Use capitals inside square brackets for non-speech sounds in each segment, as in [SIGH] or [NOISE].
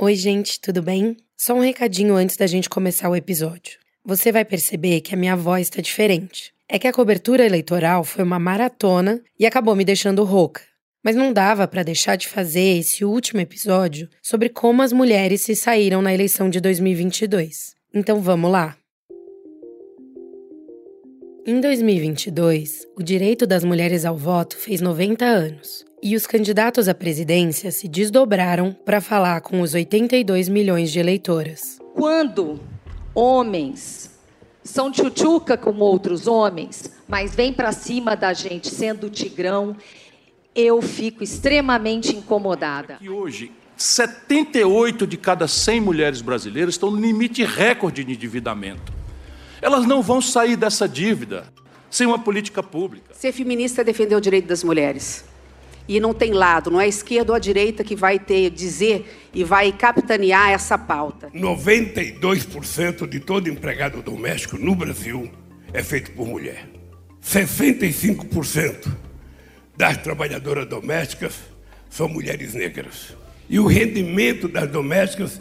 Oi, gente, tudo bem? Só um recadinho antes da gente começar o episódio. Você vai perceber que a minha voz está diferente. É que a cobertura eleitoral foi uma maratona e acabou me deixando rouca. Mas não dava para deixar de fazer esse último episódio sobre como as mulheres se saíram na eleição de 2022. Então vamos lá. Em 2022, o direito das mulheres ao voto fez 90 anos. E os candidatos à presidência se desdobraram para falar com os 82 milhões de eleitoras. Quando homens são tchutchuca com outros homens, mas vêm para cima da gente sendo tigrão, eu fico extremamente incomodada. E hoje, 78 de cada 100 mulheres brasileiras estão no limite recorde de endividamento. Elas não vão sair dessa dívida sem uma política pública. Ser feminista é defender o direito das mulheres. E não tem lado, não é a esquerda ou a direita que vai ter dizer e vai capitanear essa pauta. 92% de todo empregado doméstico no Brasil é feito por mulher. 65% das trabalhadoras domésticas são mulheres negras. E o rendimento das domésticas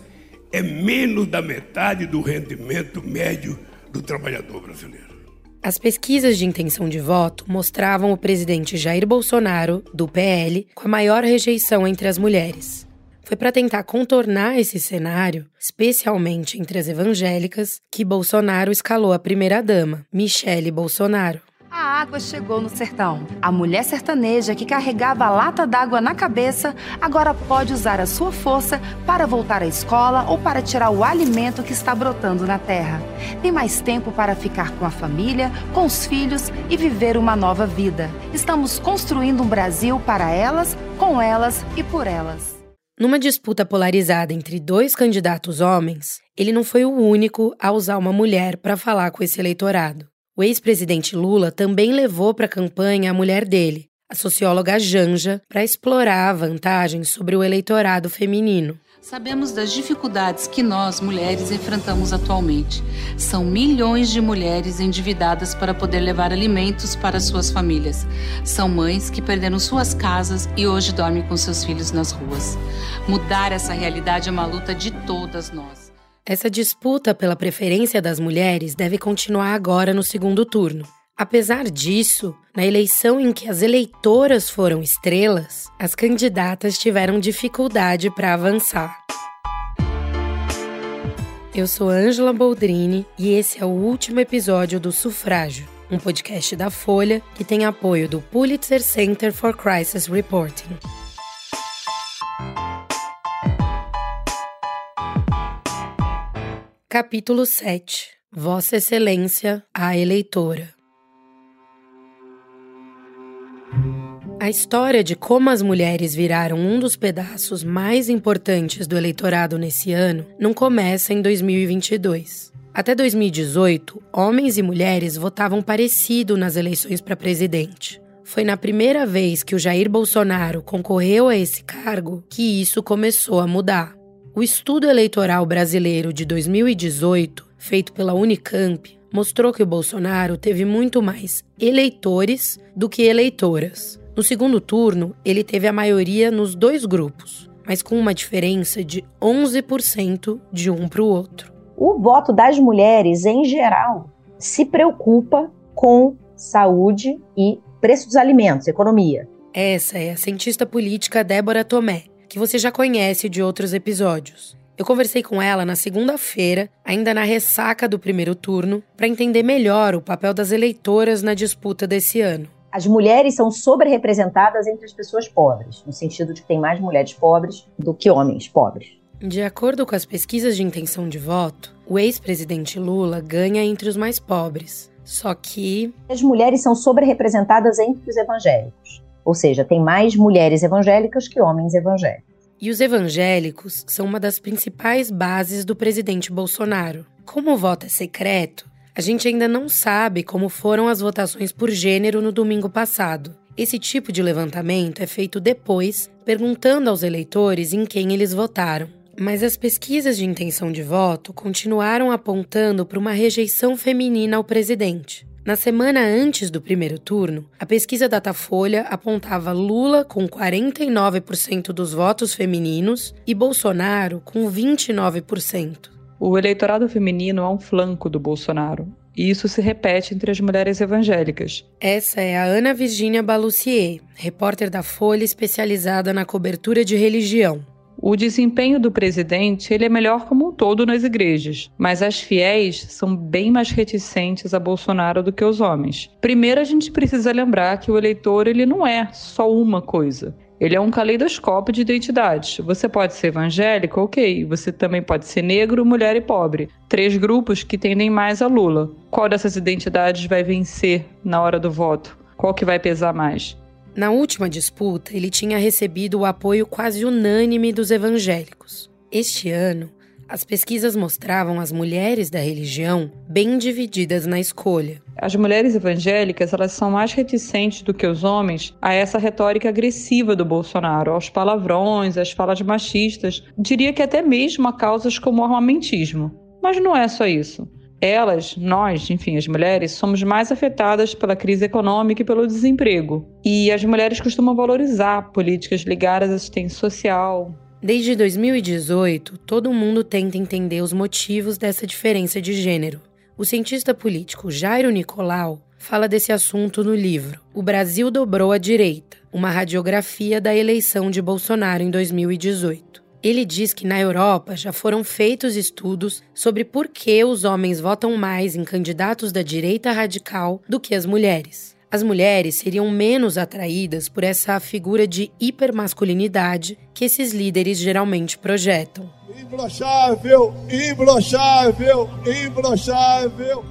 é menos da metade do rendimento médio do trabalhador brasileiro. As pesquisas de intenção de voto mostravam o presidente Jair Bolsonaro, do PL, com a maior rejeição entre as mulheres. Foi para tentar contornar esse cenário, especialmente entre as evangélicas, que Bolsonaro escalou a primeira-dama, Michele Bolsonaro. A água chegou no sertão. A mulher sertaneja que carregava a lata d'água na cabeça agora pode usar a sua força para voltar à escola ou para tirar o alimento que está brotando na terra. Tem mais tempo para ficar com a família, com os filhos e viver uma nova vida. Estamos construindo um Brasil para elas, com elas e por elas. Numa disputa polarizada entre dois candidatos homens, ele não foi o único a usar uma mulher para falar com esse eleitorado. O ex-presidente Lula também levou para a campanha a mulher dele, a socióloga Janja, para explorar vantagens sobre o eleitorado feminino. Sabemos das dificuldades que nós, mulheres, enfrentamos atualmente. São milhões de mulheres endividadas para poder levar alimentos para suas famílias. São mães que perderam suas casas e hoje dormem com seus filhos nas ruas. Mudar essa realidade é uma luta de todas nós. Essa disputa pela preferência das mulheres deve continuar agora no segundo turno. Apesar disso, na eleição em que as eleitoras foram estrelas, as candidatas tiveram dificuldade para avançar. Eu sou Ângela Boldrini e esse é o último episódio do Sufrágio, um podcast da Folha que tem apoio do Pulitzer Center for Crisis Reporting. Capítulo 7 Vossa Excelência, a eleitora. A história de como as mulheres viraram um dos pedaços mais importantes do eleitorado nesse ano não começa em 2022. Até 2018, homens e mulheres votavam parecido nas eleições para presidente. Foi na primeira vez que o Jair Bolsonaro concorreu a esse cargo que isso começou a mudar. O estudo eleitoral brasileiro de 2018, feito pela Unicamp, mostrou que o Bolsonaro teve muito mais eleitores do que eleitoras. No segundo turno, ele teve a maioria nos dois grupos, mas com uma diferença de 11% de um para o outro. O voto das mulheres, em geral, se preocupa com saúde e preço dos alimentos, economia. Essa é a cientista política Débora Tomé, que você já conhece de outros episódios. Eu conversei com ela na segunda-feira, ainda na ressaca do primeiro turno, para entender melhor o papel das eleitoras na disputa desse ano. As mulheres são sobre-representadas entre as pessoas pobres, no sentido de que tem mais mulheres pobres do que homens pobres. De acordo com as pesquisas de intenção de voto, o ex-presidente Lula ganha entre os mais pobres. Só que. As mulheres são sobre-representadas entre os evangélicos. Ou seja, tem mais mulheres evangélicas que homens evangélicos. E os evangélicos são uma das principais bases do presidente Bolsonaro. Como o voto é secreto, a gente ainda não sabe como foram as votações por gênero no domingo passado. Esse tipo de levantamento é feito depois, perguntando aos eleitores em quem eles votaram. Mas as pesquisas de intenção de voto continuaram apontando para uma rejeição feminina ao presidente. Na semana antes do primeiro turno, a pesquisa Datafolha apontava Lula com 49% dos votos femininos e Bolsonaro com 29%. O eleitorado feminino é um flanco do Bolsonaro, e isso se repete entre as mulheres evangélicas. Essa é a Ana Virginia Balucier, repórter da Folha especializada na cobertura de religião. O desempenho do presidente ele é melhor como um todo nas igrejas, mas as fiéis são bem mais reticentes a Bolsonaro do que os homens. Primeiro, a gente precisa lembrar que o eleitor ele não é só uma coisa. Ele é um caleidoscópio de identidades. Você pode ser evangélico, ok. Você também pode ser negro, mulher e pobre. Três grupos que tendem mais a Lula. Qual dessas identidades vai vencer na hora do voto? Qual que vai pesar mais? Na última disputa, ele tinha recebido o apoio quase unânime dos evangélicos. Este ano, as pesquisas mostravam as mulheres da religião bem divididas na escolha. As mulheres evangélicas elas são mais reticentes do que os homens a essa retórica agressiva do Bolsonaro, aos palavrões, às falas machistas, diria que até mesmo a causas como o armamentismo. Mas não é só isso. Elas, nós, enfim, as mulheres, somos mais afetadas pela crise econômica e pelo desemprego. E as mulheres costumam valorizar políticas ligadas à assistência social, Desde 2018, todo mundo tenta entender os motivos dessa diferença de gênero. O cientista político Jairo Nicolau fala desse assunto no livro O Brasil Dobrou a Direita uma radiografia da eleição de Bolsonaro em 2018. Ele diz que na Europa já foram feitos estudos sobre por que os homens votam mais em candidatos da direita radical do que as mulheres as mulheres seriam menos atraídas por essa figura de hipermasculinidade que esses líderes geralmente projetam. Imbrochável, imbrochável, imbrochável.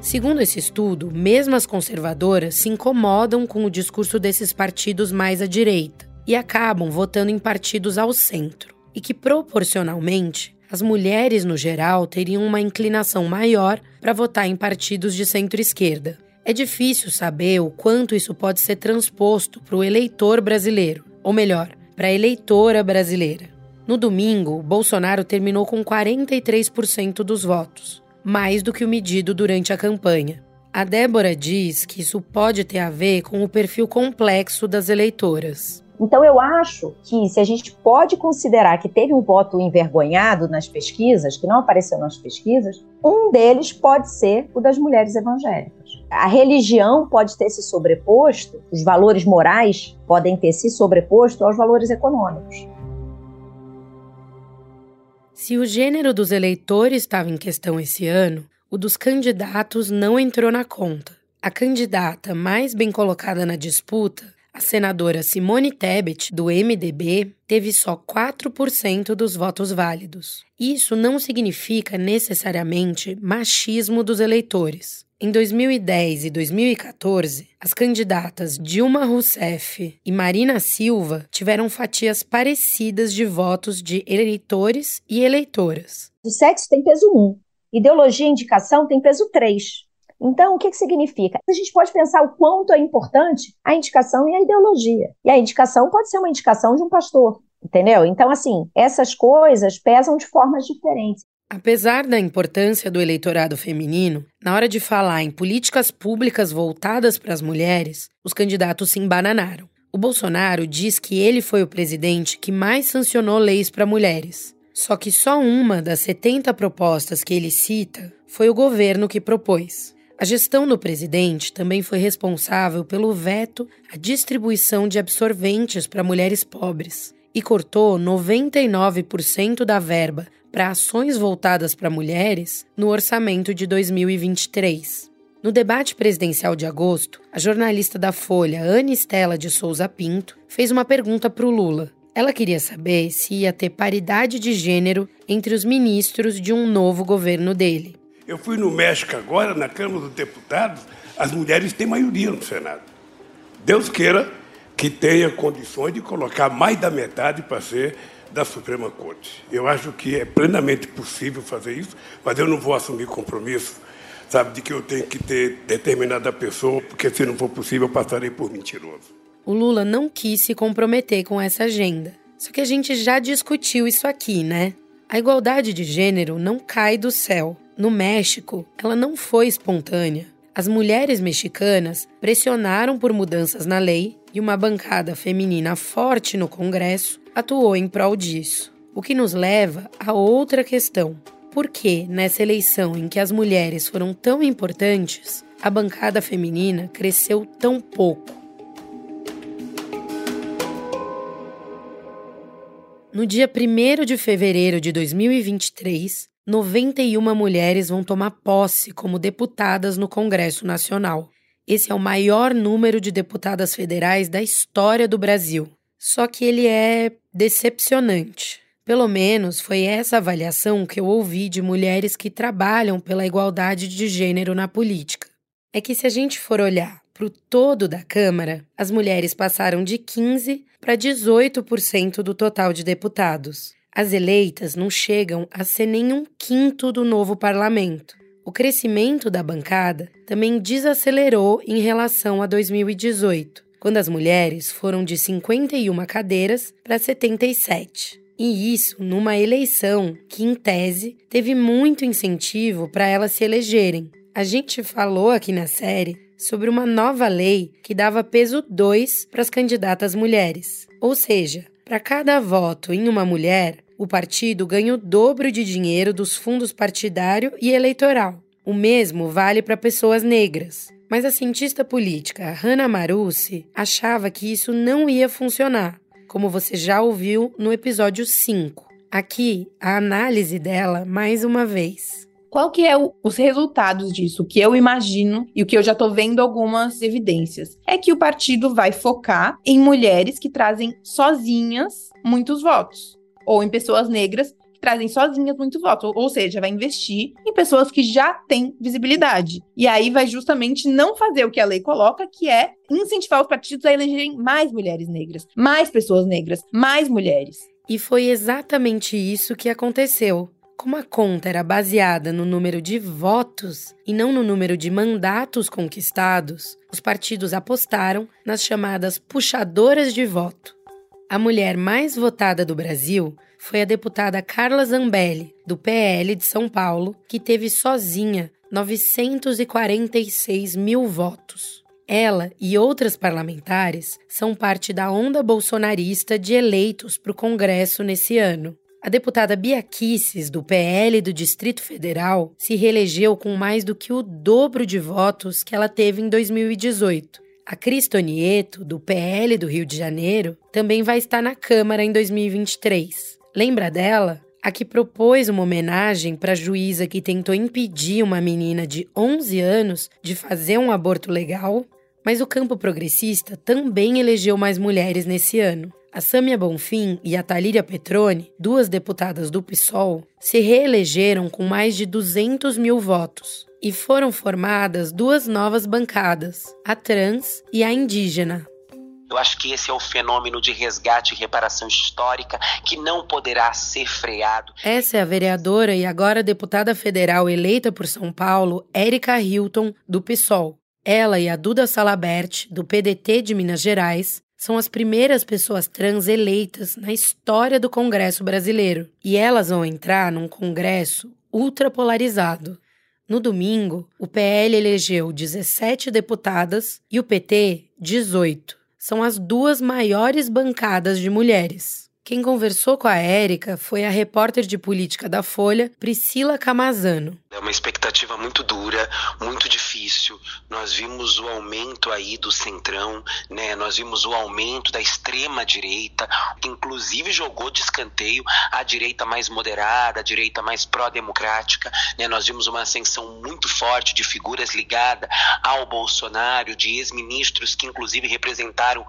Segundo esse estudo, mesmo as conservadoras se incomodam com o discurso desses partidos mais à direita e acabam votando em partidos ao centro, e que proporcionalmente as mulheres, no geral, teriam uma inclinação maior para votar em partidos de centro-esquerda. É difícil saber o quanto isso pode ser transposto para o eleitor brasileiro, ou melhor, para a eleitora brasileira. No domingo, Bolsonaro terminou com 43% dos votos, mais do que o medido durante a campanha. A Débora diz que isso pode ter a ver com o perfil complexo das eleitoras. Então, eu acho que se a gente pode considerar que teve um voto envergonhado nas pesquisas, que não apareceu nas pesquisas, um deles pode ser o das mulheres evangélicas. A religião pode ter se sobreposto, os valores morais podem ter se sobreposto aos valores econômicos. Se o gênero dos eleitores estava em questão esse ano, o dos candidatos não entrou na conta. A candidata mais bem colocada na disputa a senadora Simone Tebet, do MDB, teve só 4% dos votos válidos. Isso não significa necessariamente machismo dos eleitores. Em 2010 e 2014, as candidatas Dilma Rousseff e Marina Silva tiveram fatias parecidas de votos de eleitores e eleitoras. O sexo tem peso 1, ideologia e indicação tem peso 3. Então, o que, que significa? A gente pode pensar o quanto é importante a indicação e a ideologia. E a indicação pode ser uma indicação de um pastor, entendeu? Então, assim, essas coisas pesam de formas diferentes. Apesar da importância do eleitorado feminino, na hora de falar em políticas públicas voltadas para as mulheres, os candidatos se embananaram. O Bolsonaro diz que ele foi o presidente que mais sancionou leis para mulheres. Só que só uma das 70 propostas que ele cita foi o governo que propôs. A gestão do presidente também foi responsável pelo veto à distribuição de absorventes para mulheres pobres e cortou 99% da verba para ações voltadas para mulheres no orçamento de 2023. No debate presidencial de agosto, a jornalista da Folha, Ana Estela de Souza Pinto, fez uma pergunta para o Lula. Ela queria saber se ia ter paridade de gênero entre os ministros de um novo governo dele. Eu fui no México agora, na Câmara dos Deputados, as mulheres têm maioria no Senado. Deus queira que tenha condições de colocar mais da metade para ser da Suprema Corte. Eu acho que é plenamente possível fazer isso, mas eu não vou assumir compromisso, sabe, de que eu tenho que ter determinada pessoa, porque se não for possível, eu passarei por mentiroso. O Lula não quis se comprometer com essa agenda. Só que a gente já discutiu isso aqui, né? A igualdade de gênero não cai do céu. No México, ela não foi espontânea. As mulheres mexicanas pressionaram por mudanças na lei e uma bancada feminina forte no Congresso atuou em prol disso. O que nos leva a outra questão. Por que, nessa eleição em que as mulheres foram tão importantes, a bancada feminina cresceu tão pouco? No dia 1 de fevereiro de 2023, 91 mulheres vão tomar posse como deputadas no Congresso Nacional. Esse é o maior número de deputadas federais da história do Brasil. Só que ele é decepcionante. Pelo menos foi essa avaliação que eu ouvi de mulheres que trabalham pela igualdade de gênero na política. É que se a gente for olhar para o todo da Câmara, as mulheres passaram de 15% para 18% do total de deputados. As eleitas não chegam a ser nem um quinto do novo parlamento. O crescimento da bancada também desacelerou em relação a 2018, quando as mulheres foram de 51 cadeiras para 77. E isso numa eleição que, em tese, teve muito incentivo para elas se elegerem. A gente falou aqui na série sobre uma nova lei que dava peso 2 para as candidatas mulheres. Ou seja, para cada voto em uma mulher, o partido ganha o dobro de dinheiro dos fundos partidário e eleitoral. O mesmo vale para pessoas negras. Mas a cientista política Hannah Marucci achava que isso não ia funcionar, como você já ouviu no episódio 5. Aqui, a análise dela mais uma vez. Qual que é o, os resultados disso? O que eu imagino e o que eu já estou vendo algumas evidências é que o partido vai focar em mulheres que trazem sozinhas muitos votos ou em pessoas negras que trazem sozinhas muitos votos, ou, ou seja, vai investir em pessoas que já têm visibilidade. E aí vai justamente não fazer o que a lei coloca, que é incentivar os partidos a elegerem mais mulheres negras, mais pessoas negras, mais mulheres. E foi exatamente isso que aconteceu. Como a conta era baseada no número de votos e não no número de mandatos conquistados, os partidos apostaram nas chamadas puxadoras de voto. A mulher mais votada do Brasil foi a deputada Carla Zambelli, do PL de São Paulo, que teve sozinha 946 mil votos. Ela e outras parlamentares são parte da onda bolsonarista de eleitos para o Congresso nesse ano. A deputada Bia Kicis, do PL do Distrito Federal, se reelegeu com mais do que o dobro de votos que ela teve em 2018. A Cris Tonieto, do PL do Rio de Janeiro, também vai estar na Câmara em 2023. Lembra dela? A que propôs uma homenagem para a juíza que tentou impedir uma menina de 11 anos de fazer um aborto legal? Mas o campo progressista também elegeu mais mulheres nesse ano. A Sâmia Bonfim e a Talíria Petrone, duas deputadas do PSOL, se reelegeram com mais de 200 mil votos. E foram formadas duas novas bancadas, a trans e a indígena. Eu acho que esse é o fenômeno de resgate e reparação histórica que não poderá ser freado. Essa é a vereadora e agora deputada federal eleita por São Paulo, Érica Hilton, do PSOL. Ela e a Duda Salabert, do PDT de Minas Gerais, são as primeiras pessoas trans eleitas na história do Congresso brasileiro. E elas vão entrar num Congresso ultrapolarizado. No domingo, o PL elegeu 17 deputadas e o PT 18. São as duas maiores bancadas de mulheres. Quem conversou com a Érica foi a repórter de política da Folha, Priscila Camazano. É uma expectativa muito dura, muito difícil. Nós vimos o aumento aí do centrão, né? Nós vimos o aumento da extrema direita, que inclusive jogou de escanteio a direita mais moderada, a direita mais pró-democrática, né? Nós vimos uma ascensão muito forte de figuras ligadas ao Bolsonaro, de ex-ministros que inclusive representaram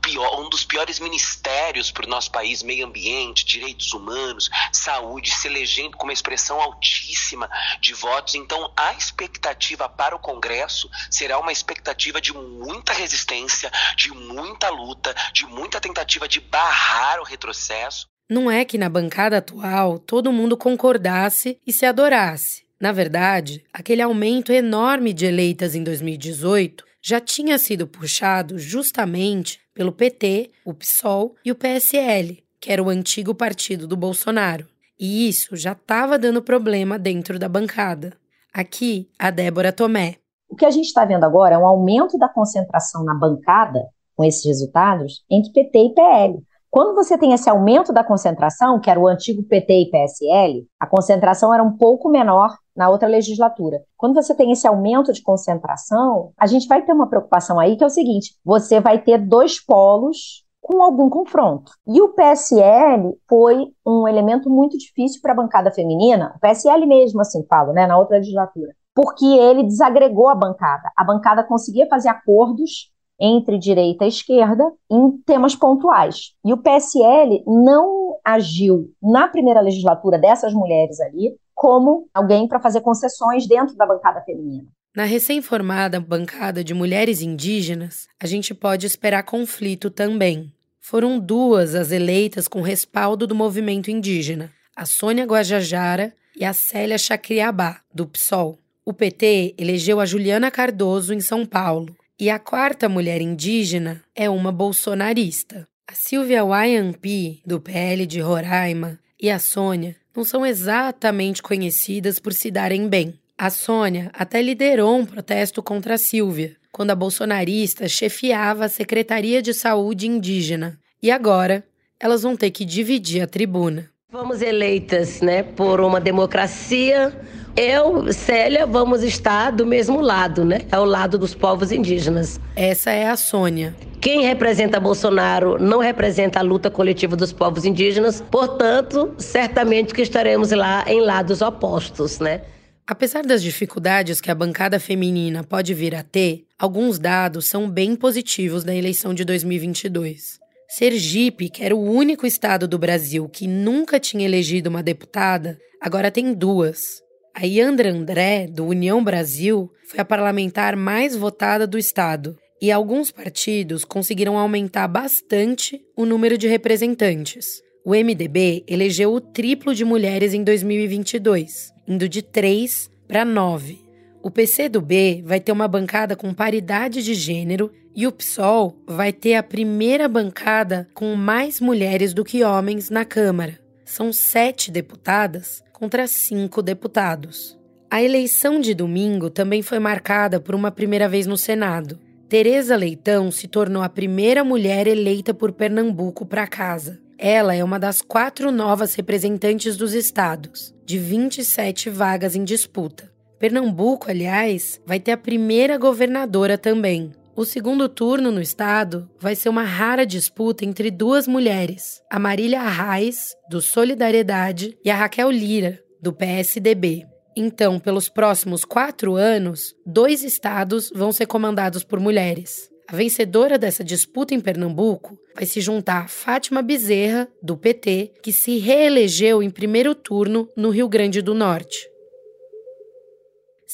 pior, um dos piores ministérios para o nosso país meio ambiente, direitos humanos, saúde, se elegendo com uma expressão altíssima de votos. Então, a expectativa para o Congresso será uma expectativa de muita resistência, de muita luta, de muita tentativa de barrar o retrocesso. Não é que na bancada atual todo mundo concordasse e se adorasse. Na verdade, aquele aumento enorme de eleitas em 2018 já tinha sido puxado justamente pelo PT, o PSOL e o PSL, que era o antigo partido do Bolsonaro. E isso já estava dando problema dentro da bancada. Aqui, a Débora Tomé. O que a gente está vendo agora é um aumento da concentração na bancada, com esses resultados, entre PT e PL. Quando você tem esse aumento da concentração, que era o antigo PT e PSL, a concentração era um pouco menor na outra legislatura. Quando você tem esse aumento de concentração, a gente vai ter uma preocupação aí que é o seguinte: você vai ter dois polos com algum confronto. E o PSL foi um elemento muito difícil para a bancada feminina, o PSL mesmo, assim falo, né, na outra legislatura, porque ele desagregou a bancada. A bancada conseguia fazer acordos entre direita e esquerda em temas pontuais. E o PSL não agiu na primeira legislatura dessas mulheres ali como alguém para fazer concessões dentro da bancada feminina. Na recém-formada bancada de mulheres indígenas, a gente pode esperar conflito também. Foram duas as eleitas com respaldo do movimento indígena, a Sônia Guajajara e a Célia Chacriabá, do PSOL. O PT elegeu a Juliana Cardoso em São Paulo, e a quarta mulher indígena é uma bolsonarista. A Silvia Wayampi, do PL de Roraima, e a Sônia não são exatamente conhecidas por se darem bem. A Sônia até liderou um protesto contra a Silvia, quando a bolsonarista chefiava a Secretaria de Saúde Indígena. E agora, elas vão ter que dividir a tribuna. Fomos eleitas né, por uma democracia eu, Célia, vamos estar do mesmo lado, né? Ao lado dos povos indígenas. Essa é a Sônia. Quem representa Bolsonaro não representa a luta coletiva dos povos indígenas, portanto, certamente que estaremos lá em lados opostos, né? Apesar das dificuldades que a bancada feminina pode vir a ter, alguns dados são bem positivos da eleição de 2022. Sergipe, que era o único estado do Brasil que nunca tinha elegido uma deputada, agora tem duas. A Yandra André, do União Brasil, foi a parlamentar mais votada do estado, e alguns partidos conseguiram aumentar bastante o número de representantes. O MDB elegeu o triplo de mulheres em 2022, indo de 3 para 9. O PCdoB vai ter uma bancada com paridade de gênero e o PSOL vai ter a primeira bancada com mais mulheres do que homens na Câmara. São sete deputadas contra cinco deputados. A eleição de domingo também foi marcada por uma primeira vez no Senado. Tereza Leitão se tornou a primeira mulher eleita por Pernambuco para casa. Ela é uma das quatro novas representantes dos estados, de 27 vagas em disputa. Pernambuco, aliás, vai ter a primeira governadora também. O segundo turno no estado vai ser uma rara disputa entre duas mulheres, a Marília Arraes, do Solidariedade, e a Raquel Lira, do PSDB. Então, pelos próximos quatro anos, dois estados vão ser comandados por mulheres. A vencedora dessa disputa em Pernambuco vai se juntar a Fátima Bezerra, do PT, que se reelegeu em primeiro turno no Rio Grande do Norte.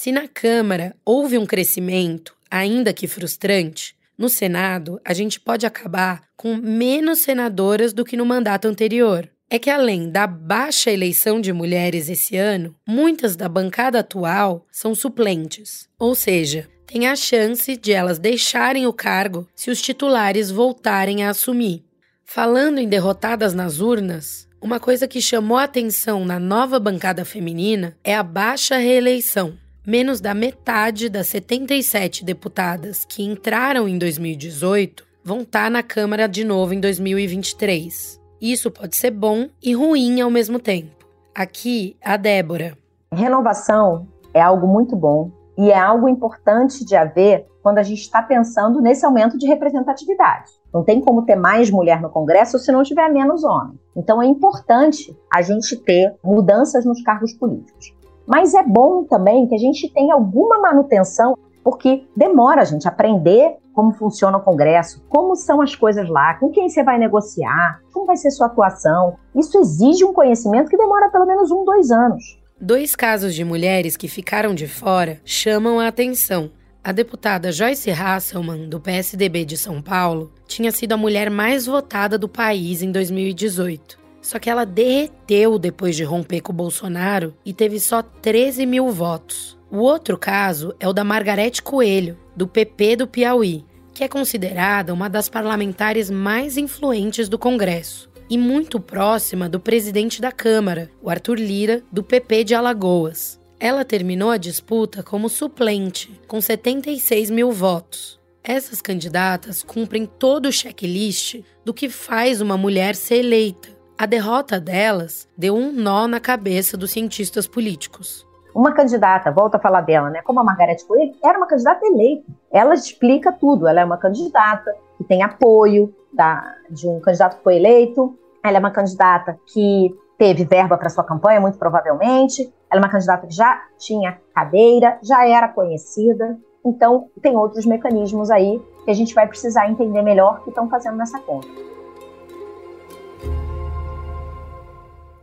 Se na Câmara houve um crescimento, ainda que frustrante, no Senado a gente pode acabar com menos senadoras do que no mandato anterior. É que além da baixa eleição de mulheres esse ano, muitas da bancada atual são suplentes, ou seja, tem a chance de elas deixarem o cargo se os titulares voltarem a assumir. Falando em derrotadas nas urnas, uma coisa que chamou atenção na nova bancada feminina é a baixa reeleição menos da metade das 77 deputadas que entraram em 2018 vão estar tá na Câmara de novo em 2023. Isso pode ser bom e ruim ao mesmo tempo. Aqui, a Débora. Renovação é algo muito bom e é algo importante de haver quando a gente está pensando nesse aumento de representatividade. Não tem como ter mais mulher no Congresso se não tiver menos homem. Então é importante a gente ter mudanças nos cargos políticos. Mas é bom também que a gente tenha alguma manutenção, porque demora a gente aprender como funciona o Congresso, como são as coisas lá, com quem você vai negociar, como vai ser sua atuação. Isso exige um conhecimento que demora pelo menos um, dois anos. Dois casos de mulheres que ficaram de fora chamam a atenção. A deputada Joyce Hasselman, do PSDB de São Paulo, tinha sido a mulher mais votada do país em 2018. Só que ela derreteu depois de romper com o Bolsonaro e teve só 13 mil votos. O outro caso é o da Margarete Coelho, do PP do Piauí, que é considerada uma das parlamentares mais influentes do Congresso. e muito próxima do presidente da Câmara, o Arthur Lira, do PP de Alagoas. Ela terminou a disputa como suplente, com 76 mil votos. Essas candidatas cumprem todo o checklist do que faz uma mulher ser eleita. A derrota delas deu um nó na cabeça dos cientistas políticos. Uma candidata, volto a falar dela, né? Como a Margarete Coelho, era uma candidata eleita. Ela explica tudo. Ela é uma candidata que tem apoio da, de um candidato que foi eleito, ela é uma candidata que teve verba para sua campanha, muito provavelmente. Ela é uma candidata que já tinha cadeira, já era conhecida. Então, tem outros mecanismos aí que a gente vai precisar entender melhor que estão fazendo nessa conta.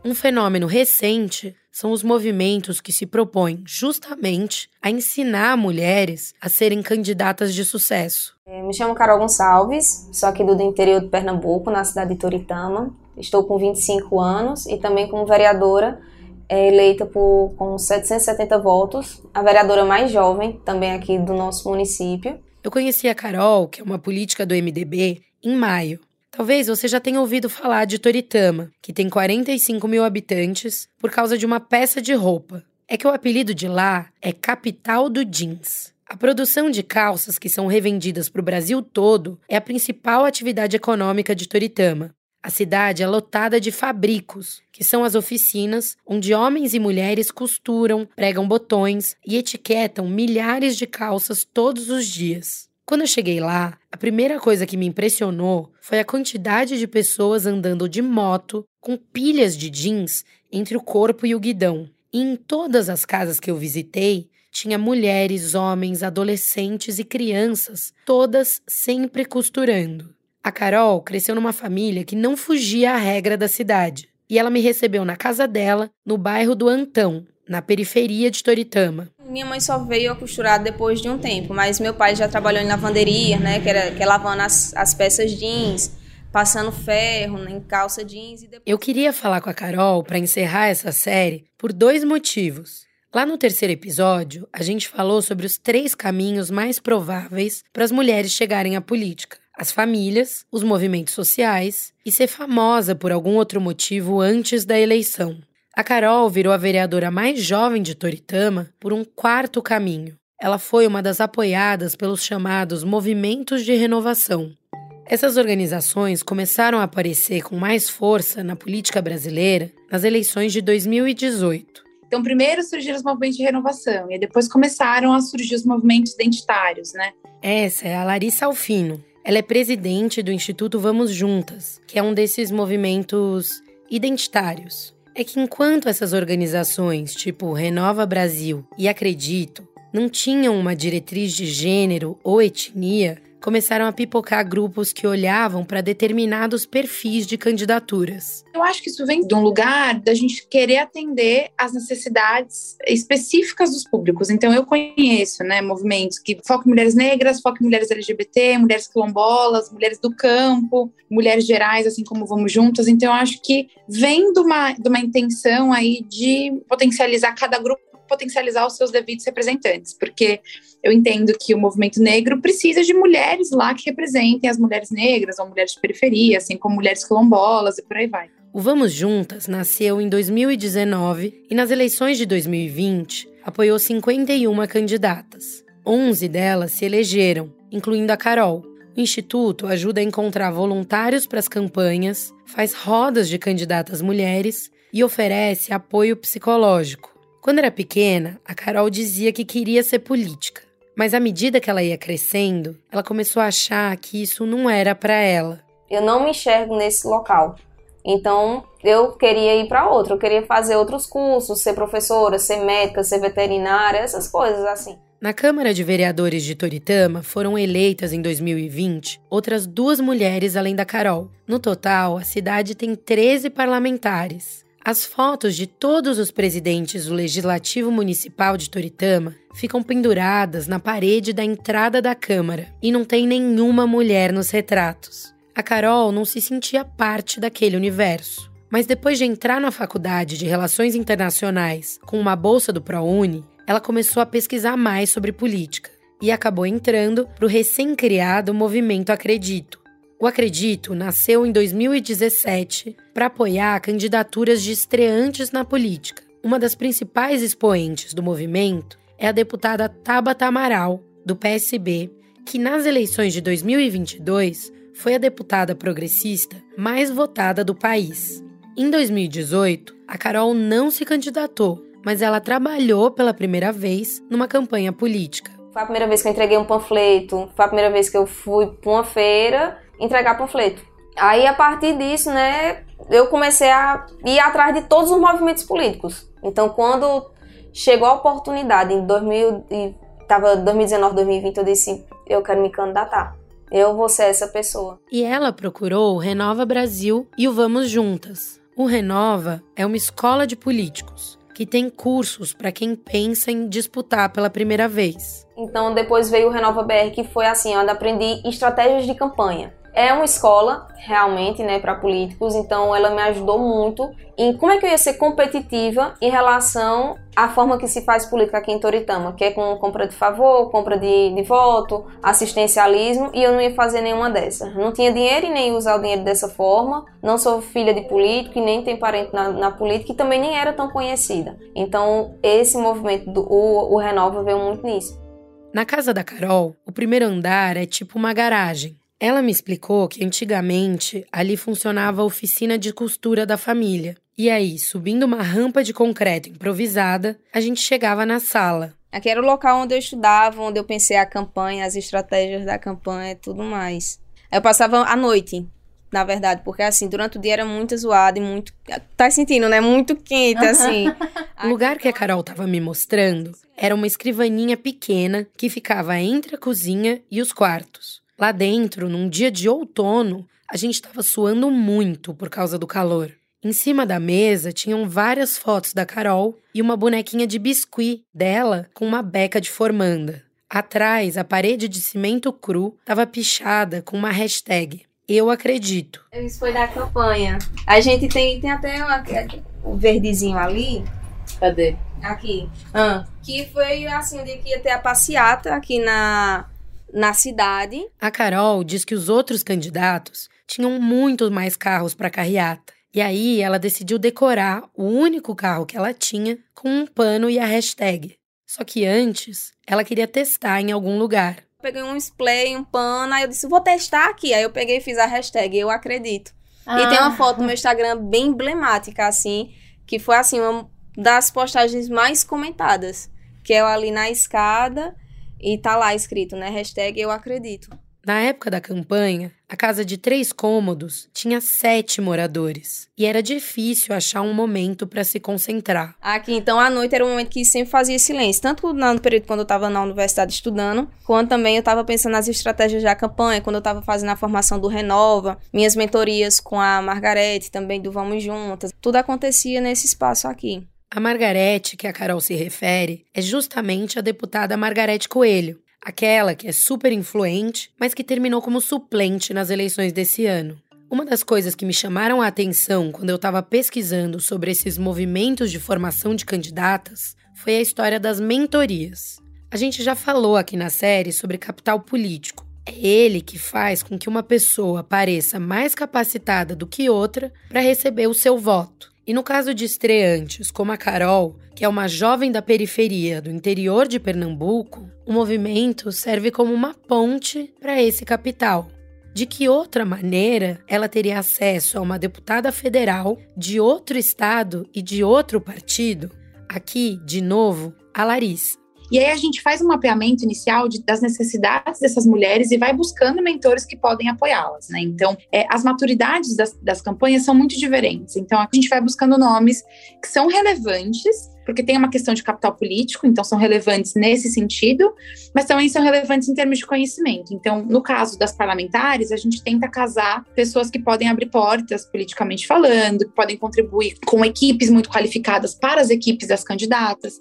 Um fenômeno recente são os movimentos que se propõem justamente a ensinar mulheres a serem candidatas de sucesso. É, me chamo Carol Gonçalves, sou aqui do interior de Pernambuco, na cidade de Toritama. Estou com 25 anos e também como vereadora é eleita por, com 770 votos, a vereadora mais jovem também aqui do nosso município. Eu conheci a Carol, que é uma política do MDB, em maio. Talvez você já tenha ouvido falar de Toritama, que tem 45 mil habitantes, por causa de uma peça de roupa. É que o apelido de lá é Capital do Jeans. A produção de calças que são revendidas para o Brasil todo é a principal atividade econômica de Toritama. A cidade é lotada de fabricos, que são as oficinas onde homens e mulheres costuram, pregam botões e etiquetam milhares de calças todos os dias. Quando eu cheguei lá, a primeira coisa que me impressionou foi a quantidade de pessoas andando de moto com pilhas de jeans entre o corpo e o guidão. E em todas as casas que eu visitei, tinha mulheres, homens, adolescentes e crianças, todas sempre costurando. A Carol cresceu numa família que não fugia à regra da cidade, e ela me recebeu na casa dela, no bairro do Antão, na periferia de Toritama. Minha mãe só veio a costurar depois de um tempo, mas meu pai já trabalhou em lavanderia, né, que, era, que é lavando as, as peças jeans, passando ferro né, em calça jeans. Depois... Eu queria falar com a Carol para encerrar essa série por dois motivos. Lá no terceiro episódio, a gente falou sobre os três caminhos mais prováveis para as mulheres chegarem à política as famílias, os movimentos sociais e ser famosa por algum outro motivo antes da eleição. A Carol virou a vereadora mais jovem de Toritama por um quarto caminho. Ela foi uma das apoiadas pelos chamados movimentos de renovação. Essas organizações começaram a aparecer com mais força na política brasileira nas eleições de 2018. Então, primeiro surgiram os movimentos de renovação e depois começaram a surgir os movimentos identitários, né? Essa é a Larissa Alfino, ela é presidente do Instituto Vamos Juntas, que é um desses movimentos identitários. É que enquanto essas organizações, tipo Renova Brasil e Acredito, não tinham uma diretriz de gênero ou etnia, começaram a pipocar grupos que olhavam para determinados perfis de candidaturas. Eu acho que isso vem de um lugar da gente querer atender às necessidades específicas dos públicos. Então eu conheço, né, movimentos que focam em mulheres negras, focam em mulheres LGBT, mulheres quilombolas, mulheres do campo, mulheres gerais, assim como vamos juntas. Então eu acho que vem de uma, de uma intenção aí de potencializar cada grupo potencializar os seus devidos representantes, porque eu entendo que o movimento negro precisa de mulheres lá que representem as mulheres negras ou mulheres de periferia, assim como mulheres quilombolas e por aí vai. O Vamos Juntas nasceu em 2019 e nas eleições de 2020 apoiou 51 candidatas. 11 delas se elegeram, incluindo a Carol. O Instituto ajuda a encontrar voluntários para as campanhas, faz rodas de candidatas mulheres e oferece apoio psicológico. Quando era pequena, a Carol dizia que queria ser política. Mas à medida que ela ia crescendo, ela começou a achar que isso não era para ela. Eu não me enxergo nesse local. Então, eu queria ir para outro, eu queria fazer outros cursos, ser professora, ser médica, ser veterinária, essas coisas assim. Na Câmara de Vereadores de Toritama foram eleitas em 2020 outras duas mulheres além da Carol. No total, a cidade tem 13 parlamentares. As fotos de todos os presidentes do Legislativo Municipal de Toritama ficam penduradas na parede da entrada da Câmara e não tem nenhuma mulher nos retratos. A Carol não se sentia parte daquele universo. Mas depois de entrar na faculdade de Relações Internacionais com uma bolsa do ProUni, ela começou a pesquisar mais sobre política e acabou entrando para o recém-criado Movimento Acredito. O Acredito nasceu em 2017 para apoiar candidaturas de estreantes na política. Uma das principais expoentes do movimento é a deputada Tabata Amaral, do PSB, que nas eleições de 2022 foi a deputada progressista mais votada do país. Em 2018, a Carol não se candidatou, mas ela trabalhou pela primeira vez numa campanha política. Foi a primeira vez que eu entreguei um panfleto, foi a primeira vez que eu fui para uma feira entregar panfleto. Aí, a partir disso, né, eu comecei a ir atrás de todos os movimentos políticos. Então, quando chegou a oportunidade em 2000, tava 2019, 2020, eu disse, eu quero me candidatar. Eu vou ser essa pessoa. E ela procurou o Renova Brasil e o Vamos Juntas. O Renova é uma escola de políticos que tem cursos para quem pensa em disputar pela primeira vez. Então depois veio o Renova BR, que foi assim, onde aprendi estratégias de campanha. É uma escola realmente, né, para políticos, então ela me ajudou muito em como é que eu ia ser competitiva em relação à forma que se faz política aqui em Toritama, que é com compra de favor, compra de, de voto, assistencialismo, e eu não ia fazer nenhuma dessas. Não tinha dinheiro e nem usar o dinheiro dessa forma, não sou filha de político e nem tenho parente na, na política e também nem era tão conhecida. Então esse movimento, do, o, o Renova veio muito nisso. Na casa da Carol, o primeiro andar é tipo uma garagem. Ela me explicou que antigamente ali funcionava a oficina de costura da família. E aí, subindo uma rampa de concreto improvisada, a gente chegava na sala. Aqui era o local onde eu estudava, onde eu pensei a campanha, as estratégias da campanha e tudo mais. Eu passava a noite, na verdade, porque assim, durante o dia era muito zoado e muito. Tá sentindo, né? Muito quente, assim. [LAUGHS] o lugar que a Carol tava me mostrando era uma escrivaninha pequena que ficava entre a cozinha e os quartos. Lá dentro, num dia de outono, a gente estava suando muito por causa do calor. Em cima da mesa tinham várias fotos da Carol e uma bonequinha de biscuit dela com uma beca de formanda. Atrás, a parede de cimento cru estava pichada com uma hashtag. Eu acredito. Isso foi da campanha. A gente tem, tem até uma, o verdezinho ali. Cadê? Aqui. Ah. Que foi assim, o dia que ia ter a passeata aqui na, na cidade. A Carol diz que os outros candidatos tinham muito mais carros para carreata. E aí ela decidiu decorar o único carro que ela tinha com um pano e a hashtag. Só que antes, ela queria testar em algum lugar. Peguei um spray, um pano, aí eu disse, vou testar aqui. Aí eu peguei e fiz a hashtag, eu acredito. Ah. E tem uma foto no meu Instagram bem emblemática, assim, que foi, assim, uma das postagens mais comentadas. Que é eu ali na escada e tá lá escrito, né? Hashtag eu acredito. Na época da campanha, a casa de três cômodos tinha sete moradores e era difícil achar um momento para se concentrar. Aqui, então, à noite era um momento que sempre fazia silêncio, tanto no período quando eu estava na universidade estudando, quanto também eu estava pensando nas estratégias da campanha, quando eu estava fazendo a formação do Renova, minhas mentorias com a Margarete, também do Vamos Juntas. Tudo acontecia nesse espaço aqui. A Margarete, que a Carol se refere, é justamente a deputada Margarete Coelho, aquela que é super influente, mas que terminou como suplente nas eleições desse ano. Uma das coisas que me chamaram a atenção quando eu estava pesquisando sobre esses movimentos de formação de candidatas foi a história das mentorias. A gente já falou aqui na série sobre capital político. É ele que faz com que uma pessoa pareça mais capacitada do que outra para receber o seu voto. E no caso de estreantes como a Carol, que é uma jovem da periferia do interior de Pernambuco, o movimento serve como uma ponte para esse capital. De que outra maneira ela teria acesso a uma deputada federal de outro estado e de outro partido? Aqui, de novo, a Larissa. E aí a gente faz um mapeamento inicial de, das necessidades dessas mulheres e vai buscando mentores que podem apoiá-las, né? Então, é, as maturidades das, das campanhas são muito diferentes. Então, a gente vai buscando nomes que são relevantes porque tem uma questão de capital político, então são relevantes nesse sentido, mas também são relevantes em termos de conhecimento. Então, no caso das parlamentares, a gente tenta casar pessoas que podem abrir portas politicamente falando, que podem contribuir com equipes muito qualificadas para as equipes das candidatas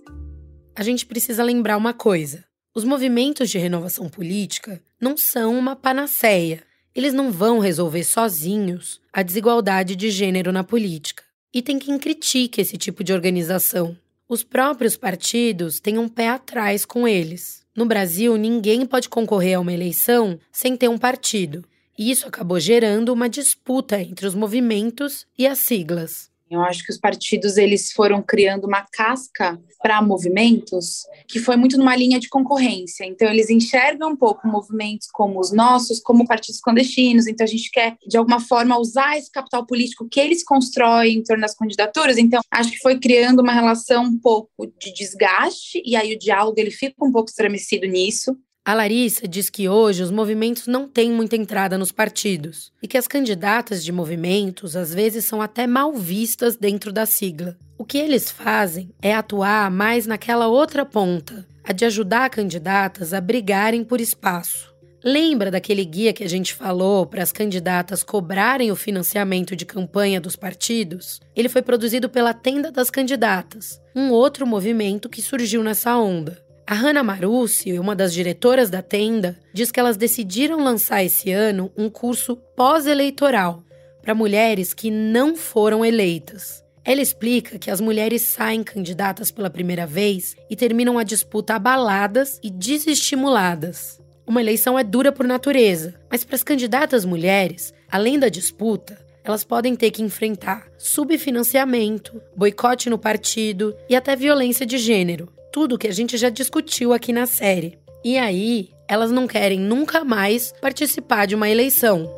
a gente precisa lembrar uma coisa: os movimentos de renovação política não são uma panaceia. Eles não vão resolver sozinhos a desigualdade de gênero na política. E tem quem critique esse tipo de organização. Os próprios partidos têm um pé atrás com eles. No Brasil, ninguém pode concorrer a uma eleição sem ter um partido. E isso acabou gerando uma disputa entre os movimentos e as siglas. Eu acho que os partidos eles foram criando uma casca para movimentos que foi muito numa linha de concorrência. Então eles enxergam um pouco movimentos como os nossos, como partidos clandestinos. Então a gente quer de alguma forma usar esse capital político que eles constroem em torno das candidaturas. Então acho que foi criando uma relação um pouco de desgaste e aí o diálogo ele fica um pouco estremecido nisso. A Larissa diz que hoje os movimentos não têm muita entrada nos partidos e que as candidatas de movimentos às vezes são até mal vistas dentro da sigla. O que eles fazem é atuar mais naquela outra ponta, a de ajudar candidatas a brigarem por espaço. Lembra daquele guia que a gente falou para as candidatas cobrarem o financiamento de campanha dos partidos? Ele foi produzido pela Tenda das Candidatas, um outro movimento que surgiu nessa onda. A Hannah Marucci, uma das diretoras da tenda, diz que elas decidiram lançar esse ano um curso pós-eleitoral para mulheres que não foram eleitas. Ela explica que as mulheres saem candidatas pela primeira vez e terminam a disputa abaladas e desestimuladas. Uma eleição é dura por natureza, mas para as candidatas mulheres, além da disputa, elas podem ter que enfrentar subfinanciamento, boicote no partido e até violência de gênero, tudo que a gente já discutiu aqui na série. E aí, elas não querem nunca mais participar de uma eleição.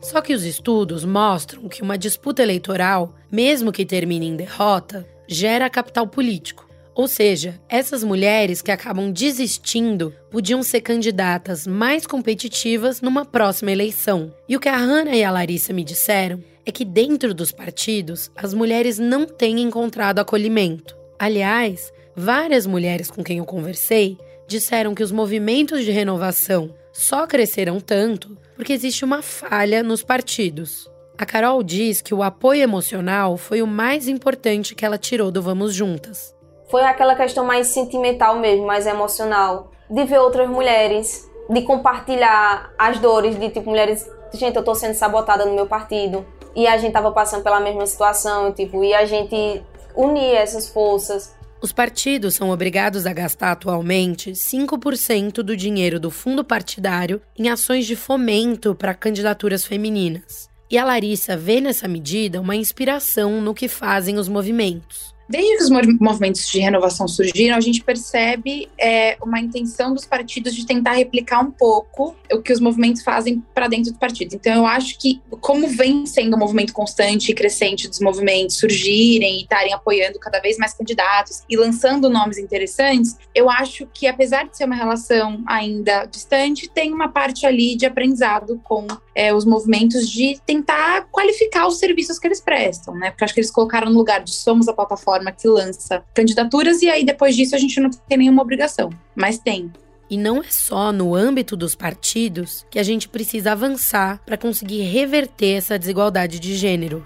Só que os estudos mostram que uma disputa eleitoral, mesmo que termine em derrota, gera capital político. Ou seja, essas mulheres que acabam desistindo podiam ser candidatas mais competitivas numa próxima eleição. E o que a Hannah e a Larissa me disseram é que dentro dos partidos as mulheres não têm encontrado acolhimento. Aliás, Várias mulheres com quem eu conversei disseram que os movimentos de renovação só cresceram tanto porque existe uma falha nos partidos. A Carol diz que o apoio emocional foi o mais importante que ela tirou do Vamos Juntas. Foi aquela questão mais sentimental mesmo, mais emocional, de ver outras mulheres, de compartilhar as dores de tipo mulheres, gente, eu tô sendo sabotada no meu partido. E a gente tava passando pela mesma situação, tipo, e a gente unir essas forças os partidos são obrigados a gastar atualmente 5% do dinheiro do fundo partidário em ações de fomento para candidaturas femininas. E a Larissa vê nessa medida uma inspiração no que fazem os movimentos. Desde que os movimentos de renovação surgiram, a gente percebe é, uma intenção dos partidos de tentar replicar um pouco o que os movimentos fazem para dentro do partido. Então, eu acho que, como vem sendo um movimento constante e crescente dos movimentos surgirem e estarem apoiando cada vez mais candidatos e lançando nomes interessantes, eu acho que, apesar de ser uma relação ainda distante, tem uma parte ali de aprendizado com é, os movimentos de tentar qualificar os serviços que eles prestam, né? Porque acho que eles colocaram no lugar de somos a plataforma que lança candidaturas e aí depois disso a gente não tem nenhuma obrigação, mas tem. E não é só no âmbito dos partidos que a gente precisa avançar para conseguir reverter essa desigualdade de gênero.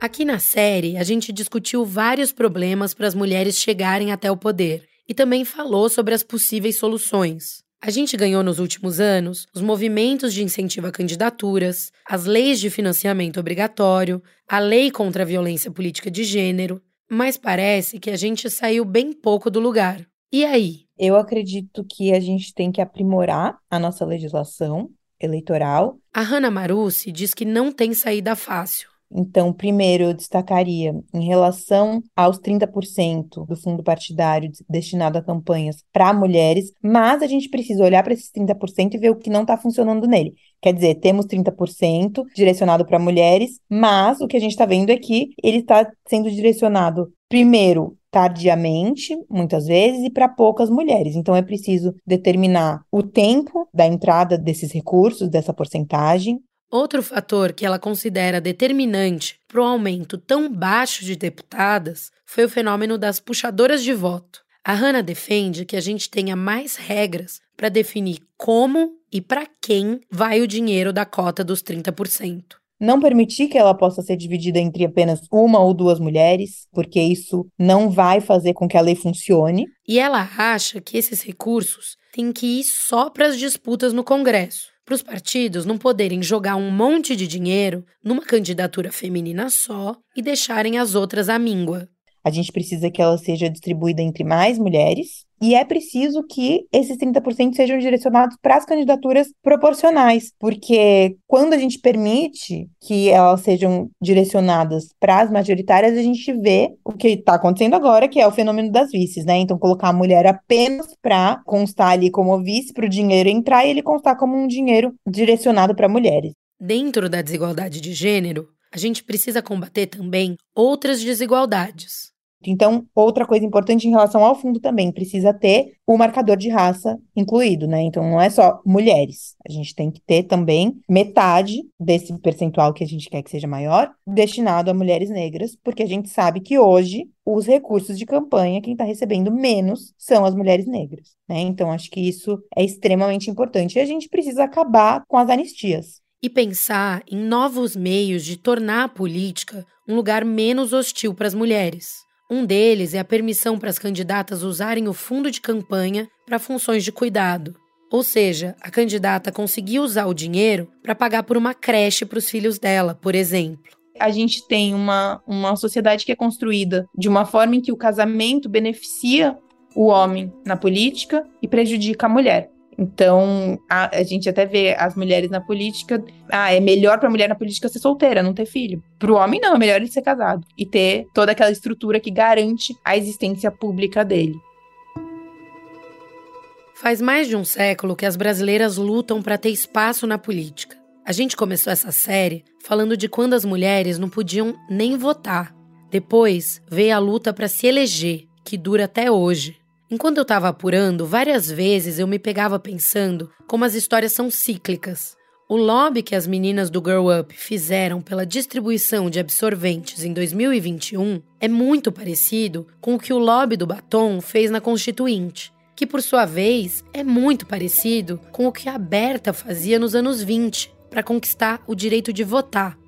Aqui na série, a gente discutiu vários problemas para as mulheres chegarem até o poder e também falou sobre as possíveis soluções. A gente ganhou nos últimos anos os movimentos de incentivo a candidaturas, as leis de financiamento obrigatório, a lei contra a violência política de gênero, mas parece que a gente saiu bem pouco do lugar. E aí? Eu acredito que a gente tem que aprimorar a nossa legislação eleitoral. A Hannah Marucci diz que não tem saída fácil. Então, primeiro, eu destacaria em relação aos 30% do fundo partidário destinado a campanhas para mulheres, mas a gente precisa olhar para esses 30% e ver o que não está funcionando nele. Quer dizer, temos 30% direcionado para mulheres, mas o que a gente está vendo é que ele está sendo direcionado, primeiro, tardiamente, muitas vezes, e para poucas mulheres. Então, é preciso determinar o tempo da entrada desses recursos, dessa porcentagem, Outro fator que ela considera determinante para o aumento tão baixo de deputadas foi o fenômeno das puxadoras de voto. A Hanna defende que a gente tenha mais regras para definir como e para quem vai o dinheiro da cota dos 30%. Não permitir que ela possa ser dividida entre apenas uma ou duas mulheres, porque isso não vai fazer com que a lei funcione. E ela acha que esses recursos têm que ir só para as disputas no Congresso para os partidos não poderem jogar um monte de dinheiro numa candidatura feminina só e deixarem as outras à míngua. A gente precisa que ela seja distribuída entre mais mulheres. E é preciso que esses 30% sejam direcionados para as candidaturas proporcionais, porque quando a gente permite que elas sejam direcionadas para as majoritárias, a gente vê o que está acontecendo agora, que é o fenômeno das vices, né? Então, colocar a mulher apenas para constar ali como vice, para o dinheiro entrar e ele constar como um dinheiro direcionado para mulheres. Dentro da desigualdade de gênero, a gente precisa combater também outras desigualdades. Então, outra coisa importante em relação ao fundo também, precisa ter o marcador de raça incluído, né? Então, não é só mulheres. A gente tem que ter também metade desse percentual que a gente quer que seja maior, destinado a mulheres negras, porque a gente sabe que hoje os recursos de campanha, quem está recebendo menos são as mulheres negras, né? Então, acho que isso é extremamente importante. E a gente precisa acabar com as anistias. E pensar em novos meios de tornar a política um lugar menos hostil para as mulheres. Um deles é a permissão para as candidatas usarem o fundo de campanha para funções de cuidado. Ou seja, a candidata conseguir usar o dinheiro para pagar por uma creche para os filhos dela, por exemplo. A gente tem uma, uma sociedade que é construída de uma forma em que o casamento beneficia o homem na política e prejudica a mulher. Então, a, a, gente até vê as mulheres na política. Ah, é melhor para a mulher na política ser solteira, não ter filho. Para o homem, não, é melhor ele ser casado e ter toda aquela estrutura que garante a existência pública dele. Faz mais de um século que as brasileiras lutam para ter espaço na política. A gente começou essa série falando de quando as mulheres não podiam nem votar. Depois veio a luta para se eleger, que dura até hoje. Enquanto eu estava apurando, várias vezes eu me pegava pensando como as histórias são cíclicas. O lobby que as meninas do Girl Up fizeram pela distribuição de absorventes em 2021 é muito parecido com o que o lobby do batom fez na Constituinte, que por sua vez é muito parecido com o que a Berta fazia nos anos 20 para conquistar o direito de votar.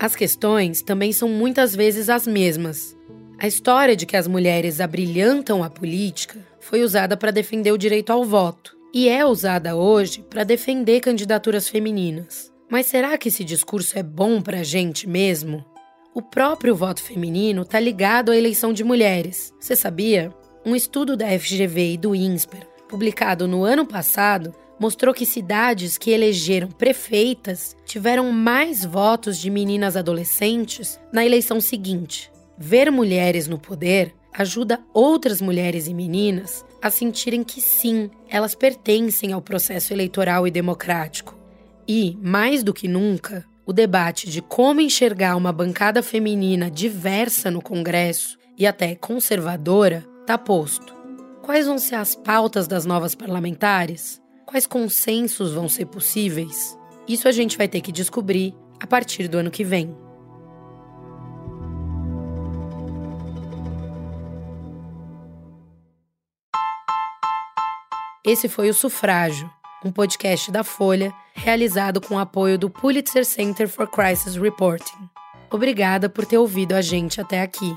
As questões também são muitas vezes as mesmas. A história de que as mulheres abrilhantam a política foi usada para defender o direito ao voto e é usada hoje para defender candidaturas femininas. Mas será que esse discurso é bom para a gente mesmo? O próprio voto feminino está ligado à eleição de mulheres. Você sabia? Um estudo da FGV e do INSPER, publicado no ano passado, mostrou que cidades que elegeram prefeitas tiveram mais votos de meninas adolescentes na eleição seguinte. Ver mulheres no poder ajuda outras mulheres e meninas a sentirem que sim, elas pertencem ao processo eleitoral e democrático. E, mais do que nunca, o debate de como enxergar uma bancada feminina diversa no Congresso e até conservadora está posto. Quais vão ser as pautas das novas parlamentares? Quais consensos vão ser possíveis? Isso a gente vai ter que descobrir a partir do ano que vem. Esse foi o Sufrágio, um podcast da Folha realizado com o apoio do Pulitzer Center for Crisis Reporting. Obrigada por ter ouvido a gente até aqui.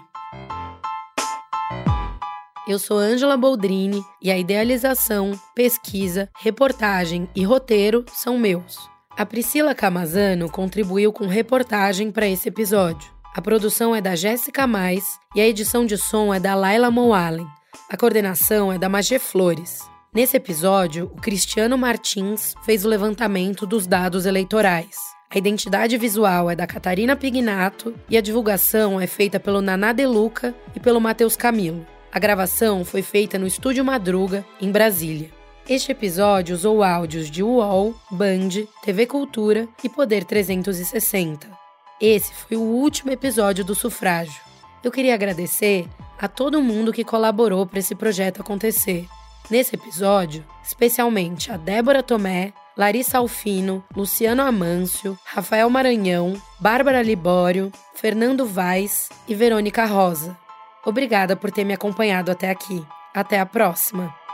Eu sou Ângela Boldrini e a idealização, pesquisa, reportagem e roteiro são meus. A Priscila Camazano contribuiu com reportagem para esse episódio. A produção é da Jéssica Mais e a edição de som é da Laila Moalen. A coordenação é da Magé Flores. Nesse episódio, o Cristiano Martins fez o levantamento dos dados eleitorais. A identidade visual é da Catarina Pignato e a divulgação é feita pelo Naná De Luca e pelo Matheus Camilo. A gravação foi feita no Estúdio Madruga, em Brasília. Este episódio usou áudios de UOL, Band, TV Cultura e Poder 360. Esse foi o último episódio do Sufrágio. Eu queria agradecer a todo mundo que colaborou para esse projeto acontecer. Nesse episódio, especialmente a Débora Tomé, Larissa Alfino, Luciano Amâncio, Rafael Maranhão, Bárbara Libório, Fernando Vaz e Verônica Rosa. Obrigada por ter me acompanhado até aqui. Até a próxima!